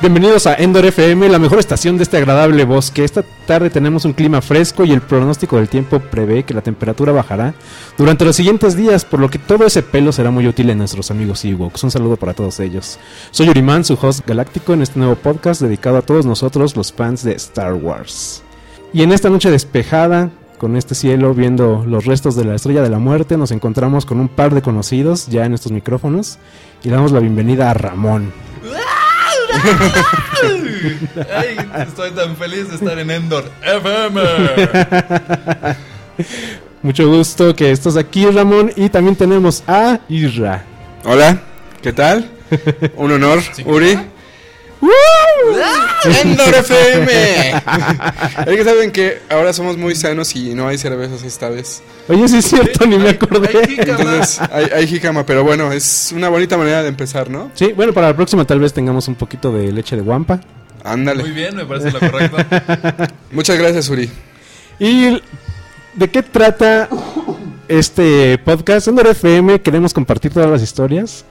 Bienvenidos a Endor FM, la mejor estación de este agradable bosque. Esta tarde tenemos un clima fresco y el pronóstico del tiempo prevé que la temperatura bajará durante los siguientes días, por lo que todo ese pelo será muy útil en nuestros amigos Ewoks. Un saludo para todos ellos. Soy Uriman, su host galáctico en este nuevo podcast dedicado a todos nosotros, los fans de Star Wars. Y en esta noche despejada, con este cielo viendo los restos de la estrella de la muerte, nos encontramos con un par de conocidos ya en estos micrófonos y damos la bienvenida a Ramón. Ay, estoy tan feliz de estar en Endor FM. Mucho gusto que estés aquí, Ramón. Y también tenemos a Isra. Hola, ¿qué tal? Un honor, Uri. Endor FM. es que saben que ahora somos muy sanos y no hay cervezas esta vez. Oye, sí es cierto, ni me acordé. Hay jícama. Entonces, hay, hay jícama, pero bueno, es una bonita manera de empezar, ¿no? Sí, bueno, para la próxima tal vez tengamos un poquito de leche de guampa. Muy Ándale. bien, me parece lo correcto. Muchas gracias, Uri. ¿Y de qué trata este podcast? En FM queremos compartir todas las historias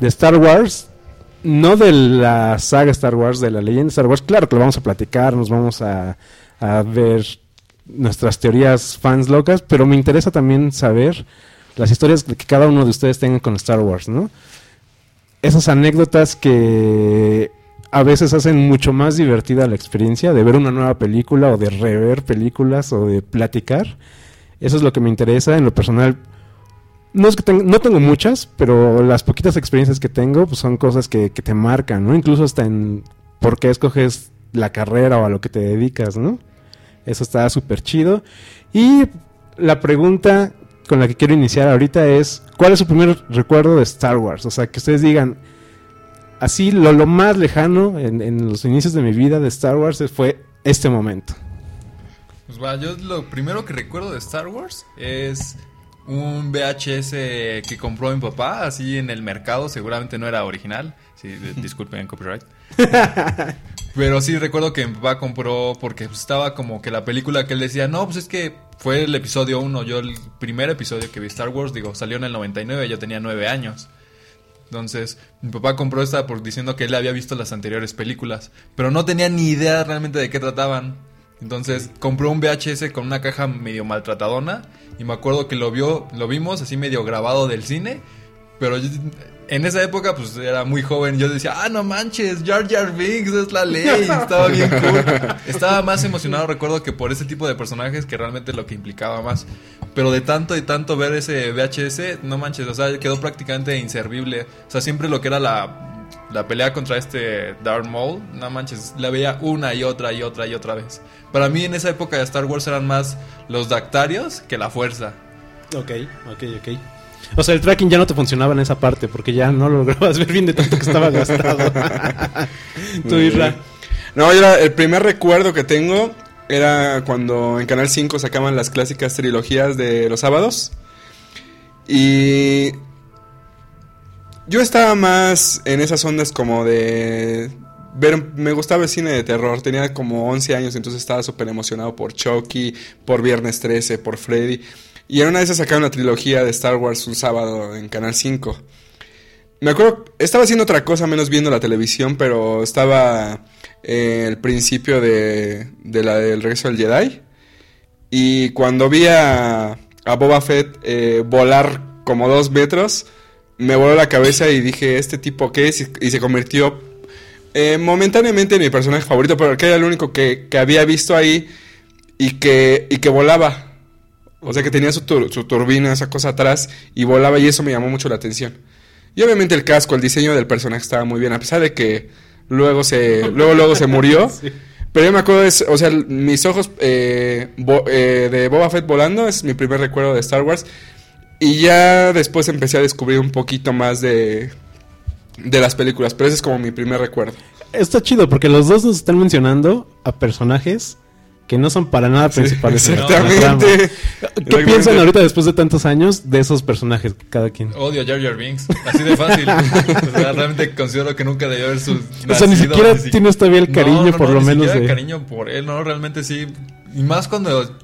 de Star Wars. No de la saga Star Wars, de la leyenda Star Wars. Claro que lo vamos a platicar, nos vamos a, a ver nuestras teorías fans locas, pero me interesa también saber las historias que cada uno de ustedes tenga con Star Wars, ¿no? Esas anécdotas que a veces hacen mucho más divertida la experiencia de ver una nueva película o de rever películas o de platicar. Eso es lo que me interesa en lo personal. No, es que tengo, no tengo muchas, pero las poquitas experiencias que tengo pues, son cosas que, que te marcan, ¿no? Incluso hasta en por qué escoges la carrera o a lo que te dedicas, ¿no? Eso está súper chido. Y la pregunta con la que quiero iniciar ahorita es, ¿cuál es su primer recuerdo de Star Wars? O sea, que ustedes digan, así lo, lo más lejano en, en los inicios de mi vida de Star Wars fue este momento. Pues va, yo lo primero que recuerdo de Star Wars es un VHS que compró mi papá, así en el mercado, seguramente no era original. Sí, disculpen, copyright. Pero sí recuerdo que mi papá compró porque pues, estaba como que la película que él decía, no, pues es que fue el episodio 1, yo el primer episodio que vi Star Wars, digo, salió en el 99, yo tenía 9 años. Entonces, mi papá compró esta por diciendo que él había visto las anteriores películas, pero no tenía ni idea realmente de qué trataban. Entonces, compró un VHS con una caja medio maltratadona y me acuerdo que lo vio, lo vimos así medio grabado del cine, pero yo- en esa época pues era muy joven, yo decía, "Ah, no manches, Jar Jar Binks es la ley." Estaba bien cool. Estaba más emocionado recuerdo que por ese tipo de personajes que realmente lo que implicaba más. Pero de tanto y tanto ver ese VHS, no manches, o sea, quedó prácticamente inservible. O sea, siempre lo que era la, la pelea contra este Darth Maul, no manches, la veía una y otra y otra y otra vez. Para mí en esa época de Star Wars eran más los Dactarios que la fuerza. Ok, ok, ok. O sea, el tracking ya no te funcionaba en esa parte porque ya no lo lograbas ver bien de tanto que estaba gastado. Tú, Isra. No, yo era- el primer recuerdo que tengo era cuando en Canal 5 sacaban las clásicas trilogías de los sábados. Y yo estaba más en esas ondas como de ver, me gustaba el cine de terror, tenía como 11 años, entonces estaba súper emocionado por Chucky, por Viernes 13, por Freddy. Y en una de esas sacaron la trilogía de Star Wars un sábado en Canal 5. Me acuerdo, estaba haciendo otra cosa menos viendo la televisión, pero estaba eh, el principio de, de la del regreso del Jedi. Y cuando vi a, a Boba Fett eh, volar como dos metros, me voló la cabeza y dije, ¿este tipo qué es? Y, se convirtió eh, momentáneamente en mi personaje favorito, pero que era el único que, que había visto ahí y que, y que volaba. O sea que tenía su, tur- su turbina, esa cosa atrás, y volaba y eso me llamó mucho la atención. Y obviamente el casco, el diseño del personaje estaba muy bien, a pesar de que luego se, luego, luego se murió. Pero yo me acuerdo, de, o sea, mis ojos eh, bo- eh, de Boba Fett volando es mi primer recuerdo de Star Wars. Y ya después empecé a descubrir un poquito más de, de las películas, pero ese es como mi primer recuerdo. Está chido porque los dos nos están mencionando a personajes que no son para nada principales. en la trama. Exactamente. ¿Qué Exactamente. piensan ahorita después de tantos años de esos personajes, cada quien? Odio a Jar Jar Binks, así de fácil. O sea, realmente considero que nunca debió haber su O sea, ni siquiera tienes todavía el cariño, no, por no, lo ni menos. De... cariño por él, no, realmente sí. Y más cuando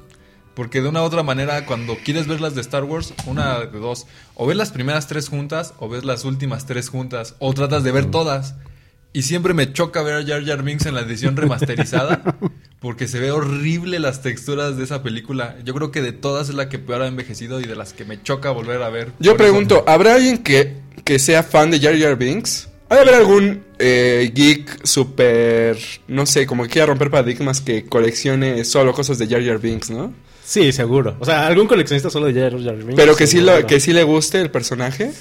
porque de una u otra manera cuando quieres ver las de Star Wars, una de dos, o ves las primeras tres juntas o ves las últimas tres juntas o tratas de ver todas. Y siempre me choca ver a Jar Jar Binks en la edición remasterizada. porque se ve horrible las texturas de esa película. Yo creo que de todas es la que peor ha envejecido y de las que me choca volver a ver. Yo eso- pregunto, ¿habrá alguien que, que sea fan de Jar Jar Binks? ¿Ha de haber algún eh, geek super, no sé, como que quiera romper paradigmas que coleccione solo cosas de Jar Jar Binks, ¿no? Sí, seguro. O sea, algún coleccionista solo de Jar Jar Binks, Pero que sí, lo, que sí le guste el personaje.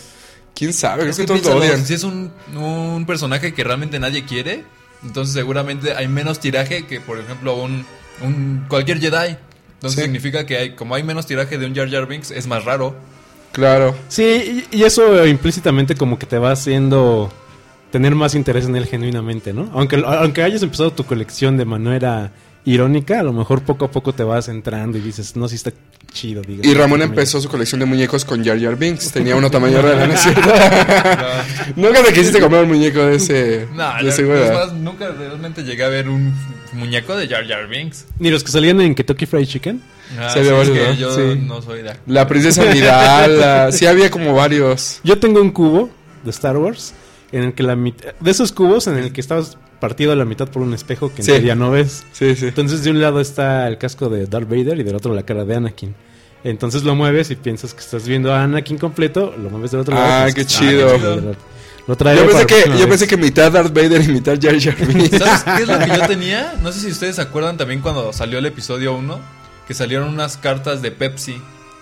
¿Quién sabe? Creo Es que que todos lo piénsalo, odian. si es un, un personaje que realmente nadie quiere, entonces seguramente hay menos tiraje que, por ejemplo, un, un cualquier Jedi. Entonces Sí. significa que hay, como hay menos tiraje de un Jar Jar Binks, es más raro. Claro. Sí, y, y eso implícitamente como que te va haciendo tener más interés en él genuinamente, ¿no? Aunque, aunque hayas empezado tu colección de manera irónica, a lo mejor poco a poco te vas entrando y dices, no, sí está chido, digo. Y Ramón empezó su colección de muñecos con Jar Jar Binks. Tenía uno tamaño real, ¿no es cierto? Nunca te quisiste comer un muñeco de ese. No, de ese es güey, más, nunca realmente llegué a ver un muñeco de Jar Jar Binks. Ni los que salían en Kentucky Fried Chicken. Ah, Sí, había varios, ¿no? yo Sí. no soy de La princesa Midala. Sí, había como varios. Yo tengo un cubo de Star Wars en el que la mitad... De esos cubos en el que estabas partido a la mitad por un espejo que en Sí. teoría no ves. Sí, sí. Entonces de un lado está el casco de Darth Vader y del otro la cara de Anakin. Entonces lo mueves y piensas que estás viendo a Anakin completo, lo mueves del otro lado. Ah, y qué chido. qué chido. Lo Yo para pensé, la que, yo vez. pensé que mitad Darth Vader y mitad Jar Jar Binks. ¿Sabes qué es lo que yo tenía? No sé si ustedes se acuerdan también cuando salió el episodio 1, que salieron unas cartas de Pepsi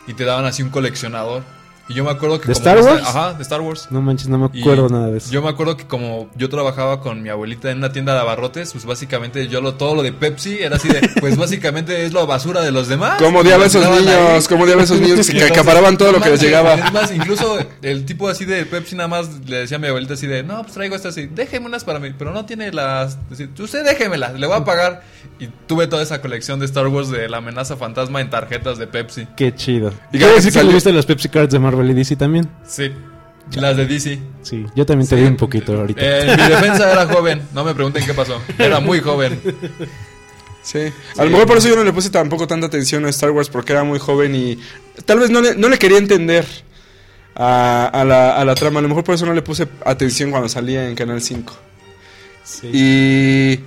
y te daban así un coleccionador. Y yo me acuerdo que ¿De como Star Wars? Ajá, de Star Wars. No manches, no me Y acuerdo nada de eso. Yo me acuerdo que como yo trabajaba con mi abuelita en una tienda de abarrotes, pues básicamente yo lo todo lo de Pepsi era así de, pues básicamente es la basura de los demás. ¿Cómo odiaba a esos niños? ¿Cómo odiaba a esos niños que Entonces, acaparaban todo lo que les llegaba? Es más, incluso el tipo así de Pepsi nada más le decía a mi abuelita así de, no, pues traigo estas así, déjeme unas para mí, pero no tiene las... así, Usted déjemelas, le voy a pagar. Y tuve toda esa colección de Star Wars de la amenaza fantasma en tarjetas de Pepsi. Qué chido. Y ¿Y cada qué que decir que salió- le viste los Pepsi Cards de Marvel y DC también? Sí, las de DC. Sí, yo también te Sí. vi un poquito ahorita. Eh, mi defensa era joven, no me pregunten qué pasó. Era muy joven. Sí. A lo mejor por eso yo no le puse tampoco tanta atención a Star Wars porque era muy joven y tal vez no le, no le quería entender a, a la, a la trama. A lo mejor por eso no le puse atención cuando salía en Canal 5. Sí. Y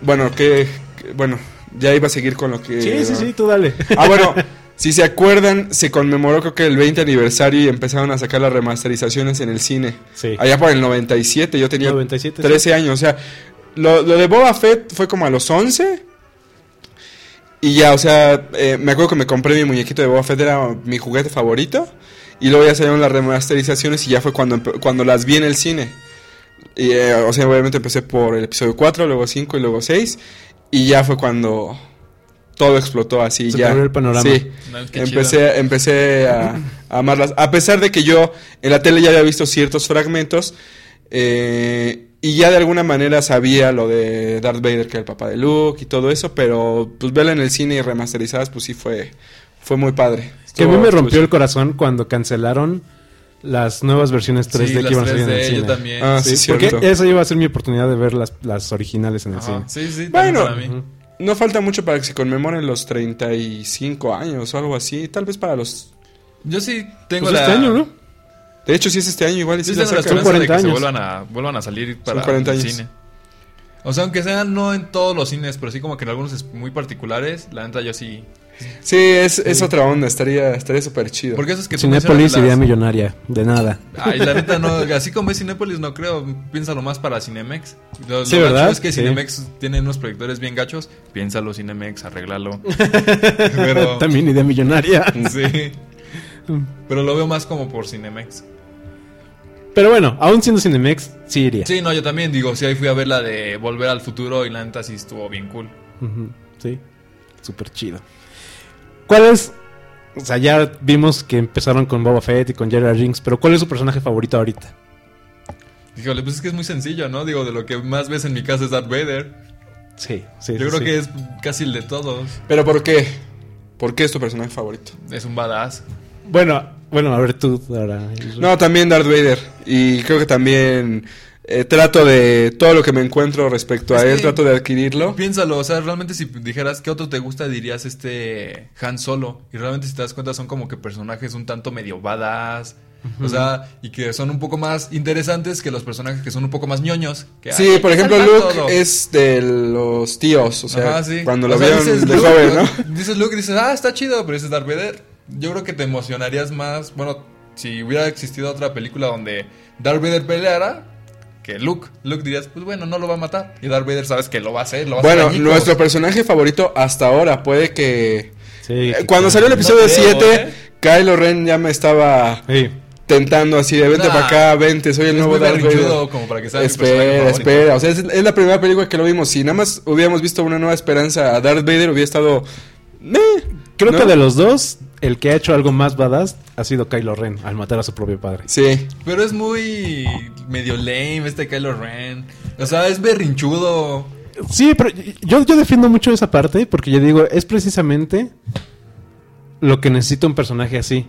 bueno, que, que- bueno, ya iba a seguir con lo que sí, sí, sí, tú dale. Ah, bueno, si se acuerdan, se conmemoró creo que el 20 aniversario y empezaron a sacar las remasterizaciones en el cine. Sí. Allá por el 97, yo tenía 97, 13 años, o sea, lo, lo de Boba Fett fue como a los 11. Y ya, o sea, eh, me acuerdo que me compré mi muñequito de Boba Fett, era mi juguete favorito. Y luego ya salieron las remasterizaciones y ya fue cuando, cuando las vi en el cine. Y, eh, o sea, obviamente empecé por el episodio 4, luego 5 y luego 6. Y ya fue cuando todo explotó así. Se ya. el panorama. Sí. No, Empecé, empecé a, a amarlas. A pesar de que yo en la tele ya había visto ciertos fragmentos. eh, y ya de alguna manera sabía lo de Darth Vader, que era el papá de Luke y todo eso. Pero pues verla en el cine y remasterizadas, pues sí fue, fue muy padre. Que a mí me rompió el corazón cuando cancelaron las nuevas versiones 3D Sí, que iban a salir en 3D, el cine. yo también. Ah, Sí, sí, porque cierto. esa iba a ser mi oportunidad de ver las, las originales en el Ajá, cine. Sí, sí, Bueno. para mí. No falta mucho para que se conmemoren los 35 años o algo así. Tal vez para los... Yo sí tengo Pues la... este año, ¿no? De hecho, si es este año igual. y Sí sí la tengo la sacan. esperanza de 40 que se vuelvan a, vuelvan a salir para 40 el cine. O sea, aunque sean no en todos los cines, pero sí como que en algunos es- muy particulares, la neta yo sí. Sí, es, es otra onda. Estaría estaría súper chido. Porque eso es que Cinépolis, mencionas idea las- millonaria. De nada. Ay, la neta no, así como es Cinépolis no creo, piénsalo más para Cinemex. Lo, Sí, lo ¿verdad? es que Sí. Cinemex tiene unos proyectores bien gachos, piénsalo Cinemex, arréglalo. Pero También idea millonaria. sí. Pero lo veo más como por Cinemex. Pero bueno, aún siendo Cinemex, sí iría. Sí, no, yo también digo, sí ahí fui a ver la de Volver al Futuro y la neta sí estuvo bien cool. Sí, súper chido. ¿Cuál es? O sea, ya vimos que empezaron con Boba Fett y con Jar Jar Binks, pero ¿cuál es su personaje favorito ahorita? Híjole, pues es que es muy sencillo, ¿no? Digo, de lo que más ves en mi casa es Darth Vader. Sí, sí. Yo creo que es casi el de todos. ¿Pero por qué? ¿Por qué es tu personaje favorito? Es un badass. Bueno, bueno, a ver tú ahora. No, también Darth Vader. Y creo que también eh, trato de todo lo que me encuentro respecto Es a él, trato de adquirirlo. Piénsalo, o sea, realmente si dijeras qué otro te gusta, dirías este Han Solo. Y realmente si te das cuenta son como que personajes un tanto medio badass. O sea, y que son un poco más interesantes que los personajes que son un poco más ñoños. Que, Sí, por ejemplo, Luke todo. es de los tíos, o sea, Ajá, sí. cuando lo O sea, vieron dices de Luke, joven, ¿no? Dices Luke y dices, ah, está chido, pero dices Darth Vader. Yo creo que te emocionarías más, bueno, si hubiera existido otra película donde Darth Vader peleara que Luke. Luke dirías, pues bueno, no lo va a matar. Y Darth Vader sabes que lo va a hacer, lo va a Bueno, hacer añicos. nuestro personaje favorito hasta ahora puede que... Sí, Eh, que- Cuando salió el episodio No creo, 7, ¿eh? Kylo Ren ya me estaba Sí. tentando así de vente Nah, para acá, vente, soy el es nuevo muy Darth Vader. como para que sea mi personaje Espera, espera, o sea, es, es la primera película que lo vimos. Si nada más hubiéramos visto una nueva esperanza a Darth Vader, hubiera estado... meh, Creo ¿no? que de los dos, el que ha hecho algo más badass ha sido Kylo Ren al matar a su propio padre. Sí, Pero es muy medio lame este Kylo Ren. O sea, es berrinchudo. Sí, pero yo, yo defiendo mucho esa parte porque yo digo, es precisamente lo que necesita un personaje así.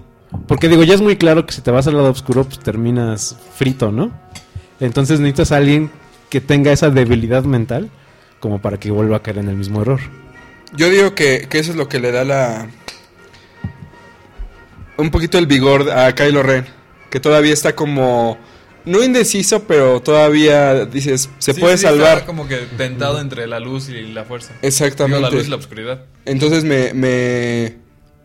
Porque digo, ya es muy claro que si te vas al lado oscuro, pues terminas frito, ¿no? Entonces necesitas a alguien que tenga esa debilidad mental como para que vuelva a caer en el mismo error. yo digo que, que eso es lo que le da la... Un poquito el vigor a Kylo Ren. Que todavía está como... No indeciso, pero todavía dices, se Sí, puede sí, está salvar. como que tentado entre la luz y la fuerza. Exactamente. Digo, la luz y la oscuridad. Entonces me, me...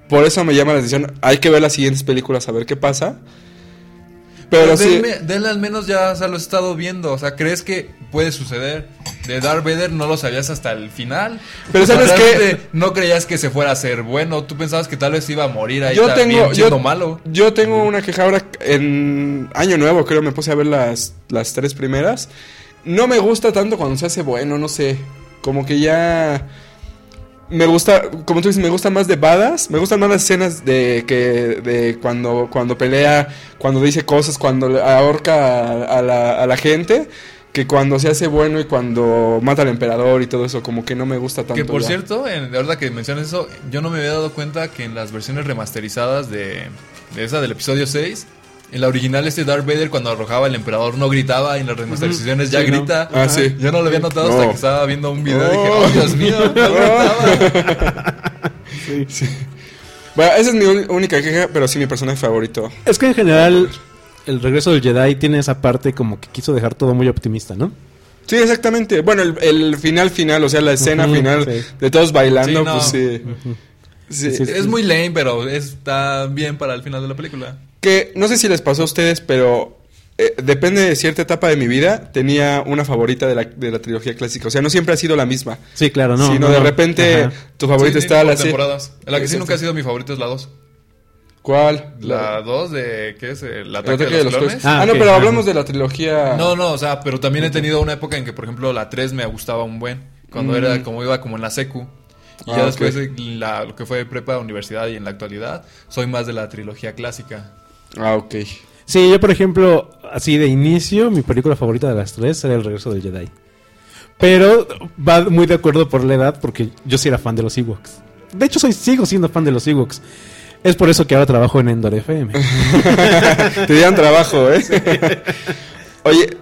Por eso me llama la atención. Hay que ver las siguientes películas a ver qué pasa. Pero Pero sí... denme- denle al menos ya o sea, lo has estado viendo. O sea, ¿crees que puede suceder? De Darth Vader no lo sabías hasta el final. Pero O sea, ¿sabes realmente No creías que se fuera a ser bueno. Tú pensabas que tal vez iba a morir ahí Yo también tengo, siendo yo, malo. yo tengo una queja ahora en Año Nuevo, creo, me puse a ver las, las tres primeras. No me gusta tanto cuando se hace bueno, no sé. Como que ya... Me gusta, como tú dices, me gusta más de badas. Me gustan más las escenas de que de cuando, cuando pelea, cuando dice cosas, cuando le ahorca a, a la, a la gente. Que cuando se hace bueno y cuando mata al emperador y todo eso, como que no me gusta tanto. Que por ya. cierto, en, de verdad que mencionas eso, yo no me había dado cuenta que en las versiones remasterizadas de, de esa del episodio 6, en la original este Darth Vader cuando arrojaba el emperador no gritaba y en las remasterizaciones ya Sí, ¿no? grita. Ah, sí. Yo no lo había notado hasta que estaba viendo un video y dije, Oh. oh Dios mío, no gritaba. Bueno, esa es mi única queja, pero sí mi personaje favorito. Es que en general el regreso del Jedi tiene esa parte como que quiso dejar todo muy optimista, ¿no? Sí, exactamente. Bueno, el, el final final, o sea, la escena final sí. de todos bailando, Sí, no. pues sí. Sí. Sí, sí. Es muy lame, pero está bien para el final de la película. Que no sé si les pasó a ustedes, pero eh, depende de cierta etapa de mi vida, tenía una favorita de la, de la trilogía clásica. O sea, no siempre ha sido la misma. Sí, claro, no. sino no, de repente Ajá. tu favorita Sí, está la sí. temporadas. La que sí nunca ha sido mi favorita es la 2. ¿Cuál? La 2 de, ¿qué es? El El ataque, de los, clones. clones. Ah, Ah, no, pero ajá. hablamos de la trilogía. No, no, o sea, pero también he tenido una época en que, por ejemplo, la 3 me gustaba un buen. Cuando Mm. era como iba como en la secu. Y Ah, ya después de la, lo que fue prepa, universidad y en la actualidad, soy más de la trilogía clásica. Ah, ok. Sí, yo por ejemplo, así de inicio, mi película favorita de las tres era El regreso del Jedi. Pero va muy de acuerdo por la edad, porque yo sí era fan de los Ewoks. De hecho, soy, sigo siendo fan de los Ewoks. Es por eso que ahora trabajo en Endor FM. Te dieron trabajo, ¿eh? Oye,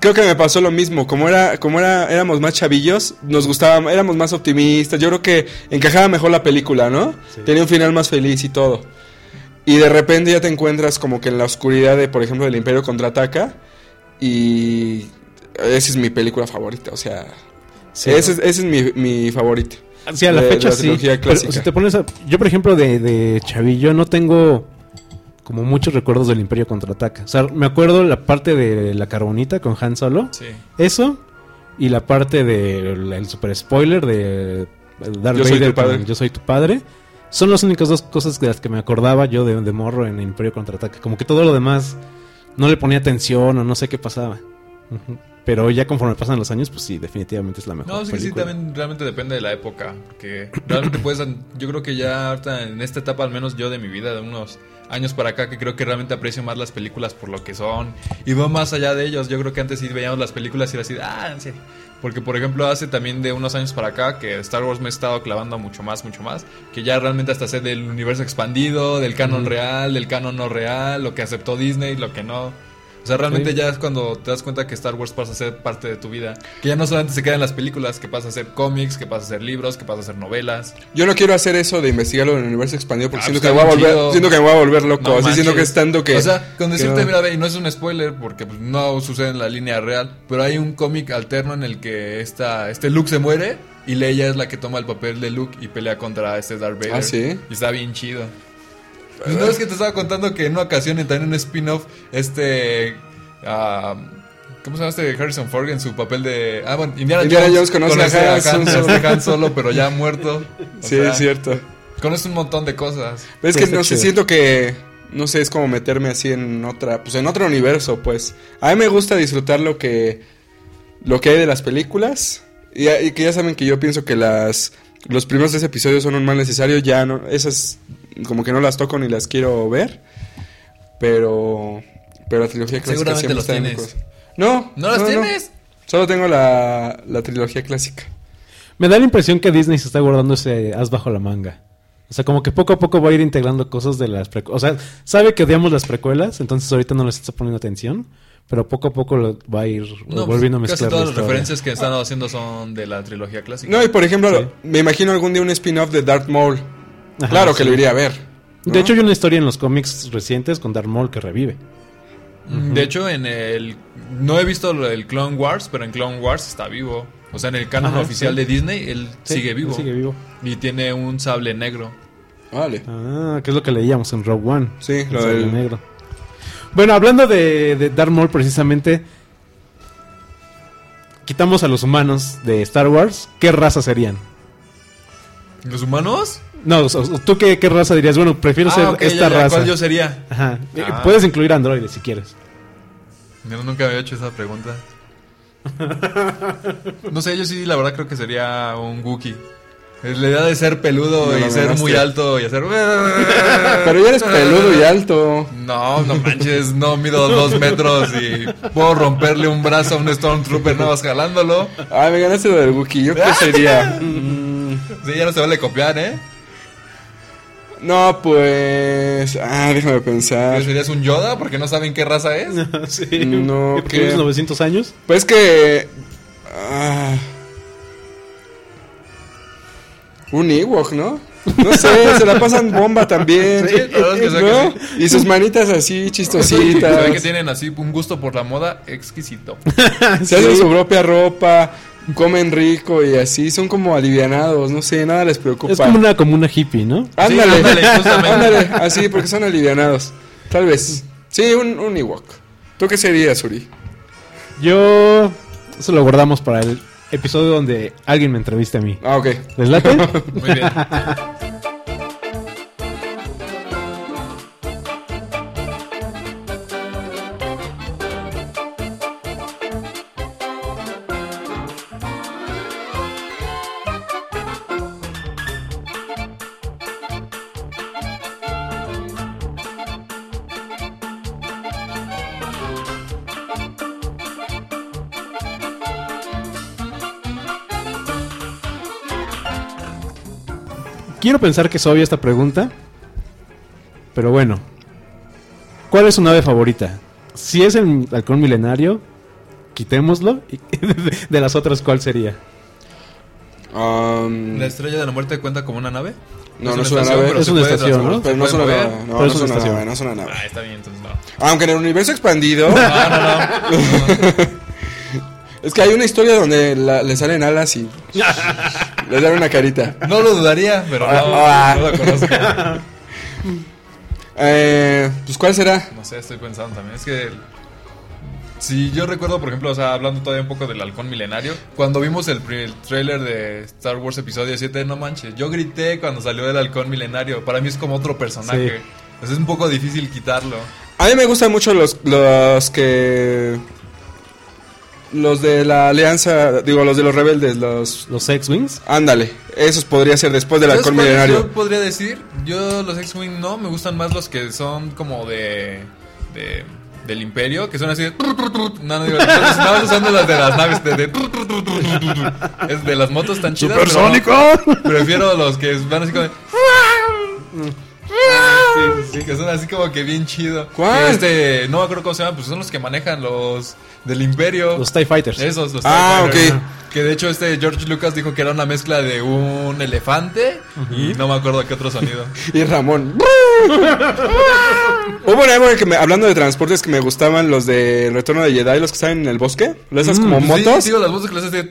creo que me pasó lo mismo. Como era, como era, éramos más chavillos, nos gustaba, éramos más optimistas. Yo creo que encajaba mejor la película, ¿no? Sí. Tenía un final más feliz y todo. Y de repente ya te encuentras como que en la oscuridad de, por ejemplo, del Imperio contraataca. Y esa es mi película favorita. O sea, Sí. esa es, esa es mi, mi favorita. Sí, a la de- fecha de la sí. Pero si te pones a- Yo, por ejemplo, de, de Chavillo no tengo como muchos recuerdos del Imperio Contraataca. O sea, me acuerdo la parte de la carbonita con Han Solo. Sí. Eso y la parte del el super spoiler de Darth Yo soy tu padre. con Yo soy tu padre. Son las únicas dos cosas de las que me acordaba yo de, de morro en Imperio Contraataca. Como que todo lo demás no le ponía atención o no sé qué pasaba. Pero ya conforme pasan los años, pues sí, definitivamente es la mejor. No, sí, sí, película. también realmente depende de la época. Porque realmente puedes. Yo creo que ya ahorita en esta etapa, al menos yo de mi vida, de unos años para acá, que creo que realmente aprecio más las películas por lo que son. Y va más allá de ellos. Yo creo que antes sí veíamos las películas y era así, de, ah, sí. Porque, por ejemplo, hace también de unos años para acá que Star Wars me ha estado clavando mucho más, mucho más. Que ya realmente hasta sé del universo expandido, del canon real, del canon no real, lo que aceptó Disney, lo que no. O sea, realmente Sí. ya es cuando te das cuenta que Star Wars pasa a ser parte de tu vida. Que ya no solamente se queda en las películas, que pasa a ser cómics, que pasa a ser libros, que pasa a ser novelas. Yo no quiero hacer eso de investigarlo en el universo expandido porque Ah, siento, pues que me voy a volver, chido. siento que me voy a volver loco. No así siento que manches. es tanto que. O sea, con decirte, no. mira, ve, y no es un spoiler porque pues, no sucede en la línea real, pero hay un cómic alterno en el que esta, este Luke se muere y Leia es la que toma el papel de Luke y pelea contra este Darth Vader. Ah, ¿sí? Y está bien chido. Pues, no es que te estaba contando que en una ocasión en también un spin-off, este... ah, ¿Cómo se llama este Harrison Ford en su papel de... Ah, bueno, Indiana, Indiana Jones, Jones conoce a Han Han, Solo. este Han Solo, pero ya muerto. O Sí, sea, es cierto. Conoce un montón de cosas. Pero es que no sé, siento que. No sé, es como meterme así en otra. Pues en otro universo, pues. A mí me gusta disfrutar lo que. Lo que hay de las películas. Y, y que ya saben que yo pienso que las. Los primeros tres episodios son un mal necesario. Ya no. Esas. Como que no las toco ni las quiero ver. Pero. Pero la trilogía clásica Seguramente siempre los está en mi tienes. corazón. No. ¿No las tienes? Solo tengo la, la trilogía clásica. Me da la impresión que Disney se está guardando ese as bajo la manga. O sea, como que poco a poco va a ir integrando cosas de las precuelas. O sea, sabe que odiamos las precuelas, entonces ahorita no les está poniendo atención. Pero poco a poco lo va a ir No, volviendo a pues, mezclar. casi todas la las referencias que están haciendo son de la trilogía clásica. No, y por ejemplo, Sí. me imagino algún día un spin-off de Darth Maul. Ajá, claro que lo iría a ver. ¿no? De hecho, hay una historia en los cómics recientes con Darth Maul que revive. De hecho, en el. No he visto lo del Clone Wars, pero en Clone Wars está vivo. O sea, en el canon Ajá, oficial sí. de Disney, él Sí, sigue vivo. él Sigue vivo. Y tiene un sable negro. Vale. Ah, que es lo que leíamos en Rogue One. Sí, El lo sable del- negro. Bueno, hablando de, de Darth Maul precisamente, quitamos a los humanos de Star Wars. ¿Qué raza serían? ¿Los humanos? No, ¿tú qué, qué raza dirías? Bueno, prefiero ser Ah, ok, esta ya, ya, raza. ¿Cuál yo sería? Ajá. Ah. Puedes incluir androides si quieres. Yo nunca había hecho esa pregunta. No sé, yo sí, la verdad creo que sería un Wookiee. Es La idea de ser peludo y ser muy alto y hacer. Pero ya eres peludo y alto. No, no manches, no mido dos metros y puedo romperle un brazo a un Stormtrooper nada más jalándolo. Ah, me ganaste lo del Wookiee. ¿Yo qué sería? Sí, ya no se vale copiar, ¿eh? No, pues. Ah, déjame ¿Qué pensar. ¿Serías un Yoda? Porque no saben qué raza es. sí. No, Porque ¿qué? tienes 900 años. Pues que. ah, un Ewok, ¿no? No sé, se la pasan bomba también. Sí, es que se ve ¿no? que Y sus manitas así Se ve chistositas. que tienen así un gusto por la moda exquisito. Se hacen su propia ropa, comen rico y así. Son como alivianados, no sé, nada les preocupa. Es como una comuna hippie, ¿no? Ándale, Sí, ándale, ándale, así, porque son alivianados. Tal vez. Sí, un, un Ewok. ¿Tú qué serías, Uri? Yo. Eso lo guardamos para el episodio donde alguien me entreviste a mí. Ah, ok. ¿Les late? Muy bien. Quiero pensar que es obvia esta pregunta. Pero bueno. ¿Cuál es su nave favorita? Si es el halcón milenario, quitémoslo. Y de, las otras, ¿cuál sería? Um, ¿La estrella de la muerte cuenta como una nave? No, no es una estación, nave. pero Es una estación, ¿no? pero no es una nave. No, es una nave, no es una nave. Ah, está bien, entonces no. Aunque en el universo expandido. No, no, no. es que hay una historia donde la- le salen alas y. le dan una carita. No lo dudaría, pero no, Ah, ah. no lo conozco. Eh, pues, ¿cuál será? No sé, estoy pensando también. Es que. Si yo recuerdo, por ejemplo, o sea, hablando todavía un poco del halcón milenario, cuando vimos el, el trailer de Star Wars Episodio 7, no manches, yo grité cuando salió el halcón milenario. Para mí es como otro personaje. Sí. Pues es un poco difícil quitarlo. A mí me gustan mucho los, los que. Los de la alianza, digo, los de los rebeldes, los. ¿Los X-Wings? Ándale, esos podría ser después del ¿Sabes halcón cuáles milenario. Yo podría decir, yo los X-Wing no, me gustan más los que son como de. de del imperio, que son así de... No, no digo, estaba usando las de las naves de... de es de las motos tan chidas. pero ¡Supersónico! Prefiero los que van así como de... Sí, que son así como que bien chido. ¿Cuál? Este, no me acuerdo cómo se llama, pues son los que manejan los del Imperio. Los TIE Fighters. Esos, los Ah, TIE Fighters. ok. Que de hecho este George Lucas dijo que era una mezcla de un elefante y no me acuerdo qué otro sonido. Y Ramón. Hubo una época que me- hablando de transportes que me gustaban los de Retorno de Jedi, los que estaban en el bosque, esas como Pues sí, motos. digo, las voces que les hace...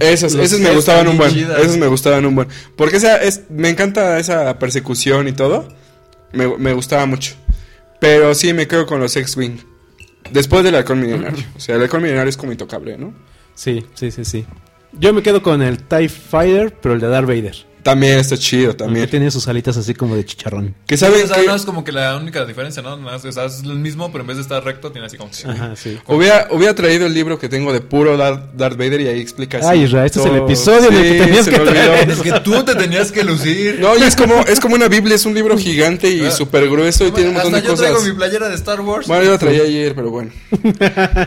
Esas, esas me gustaban un buen. bien chidas. Esas me gustaban un buen. Porque esa es, me encanta esa persecución y todo. Me, me gustaba mucho. Pero sí me quedo con los X-Wing. Después del halcón milenario. O sea, el halcón milenario es como intocable, ¿no? Sí, sí, sí, sí. Yo me quedo con el TIE Fighter, pero el de Darth Vader. También está chido, Que también. tiene sus alitas así como de chicharrón. Que Sí, saben o sea, que no es como que la única diferencia, ¿no? No es- o sea, es el mismo, pero en vez de estar recto, tiene así como... Ajá, sí. hubiera, hubiera traído el libro que tengo de puro Darth, Darth Vader y ahí explica así Ay, Israel, este es el episodio en el que tenías que traer. Es que tú te tenías que lucir. No, y es como, es como una Biblia, es un libro gigante y súper grueso y tiene un montón Hasta de yo traigo cosas. mi playera de Star Wars. Bueno, yo lo traía ayer, pero bueno.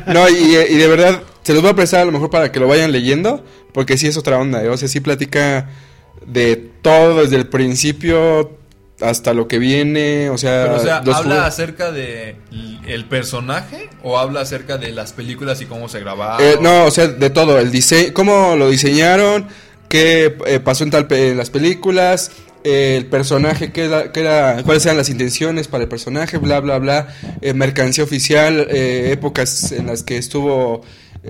No, y, y de verdad, se los voy a prestar a lo mejor para que lo vayan leyendo, porque sí es otra onda, ¿eh? o sea, sí platica de todo desde el principio hasta lo que viene, o sea, Pero, o sea, ¿habla juguetes- acerca de el personaje o habla acerca de las películas y cómo se grabaron? Eh, no, o sea, de todo, el diseño, cómo lo diseñaron, qué eh, pasó en tal pe- en las películas, eh, el personaje, qué era, qué era- cuáles eran las intenciones para el personaje, bla, bla, bla, eh, mercancía oficial, eh, épocas en las que estuvo,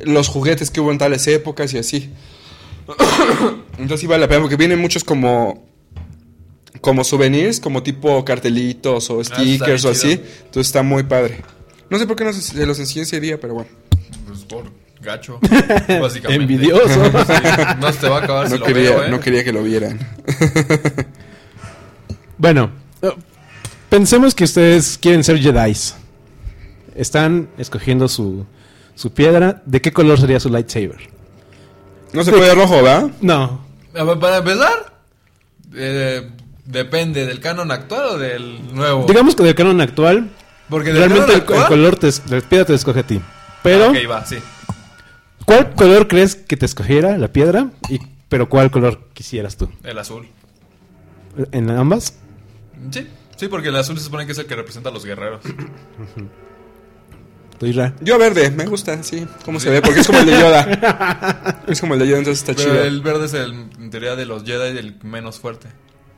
los juguetes que hubo en tales épocas y así. Entonces sí vale la pena porque vienen muchos como como souvenirs, como tipo cartelitos o está stickers o así. Entonces está muy padre. No sé por qué no se, los enseñé ese día, pero bueno. Pues por gacho, básicamente. Envidioso. Sí, no se te va a acabar si No lo quería, veo, ¿eh? no quería que lo vieran. Bueno, eh, pensemos que ustedes quieren ser Jedi's. Están escogiendo su, su piedra. ¿De qué color sería su lightsaber? No se puede rojo, ¿verdad? No. A ver, Para empezar, eh, depende del canon actual o del nuevo. Digamos que del canon actual, Porque del realmente canon el, el color te, es- la piedra te escoge a ti. Pero, Ah, ok, va, sí. ¿cuál color crees que te escogiera la piedra? Y, pero ¿cuál color quisieras tú? El azul. ¿En ambas? Sí, sí, porque el azul se supone que es el que representa a los guerreros. ¿Tú, Isra? Yo verde, me gusta, sí. ¿Cómo se ve? Porque es como el de Yoda. es como el de Yoda, entonces está Pero chido. el verde es el, en teoría de los Jedi el menos fuerte.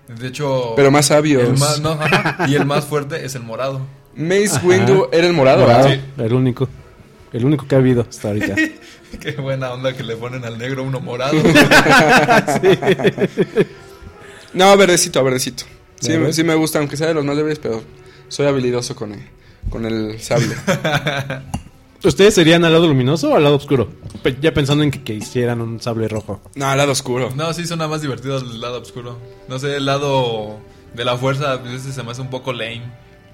De hecho... Pero más sabios. el más, no, ajá, y el más fuerte es el morado. Mace Ajá. Windu era el morado, Morado. El único. El único que ha habido hasta ahorita. Qué buena onda que le ponen al negro uno morado. No, verdecito, verdecito. Sí, me- sí me gusta, aunque sea de los más débiles, pero soy habilidoso con el, con el sable. ¿Ustedes serían al lado luminoso o al lado oscuro? Pe- Ya pensando en que, que hicieran un sable rojo. no, al lado oscuro. No, sí suena más divertido el lado oscuro. No sé, el lado de la fuerza a veces se me hace un poco lame.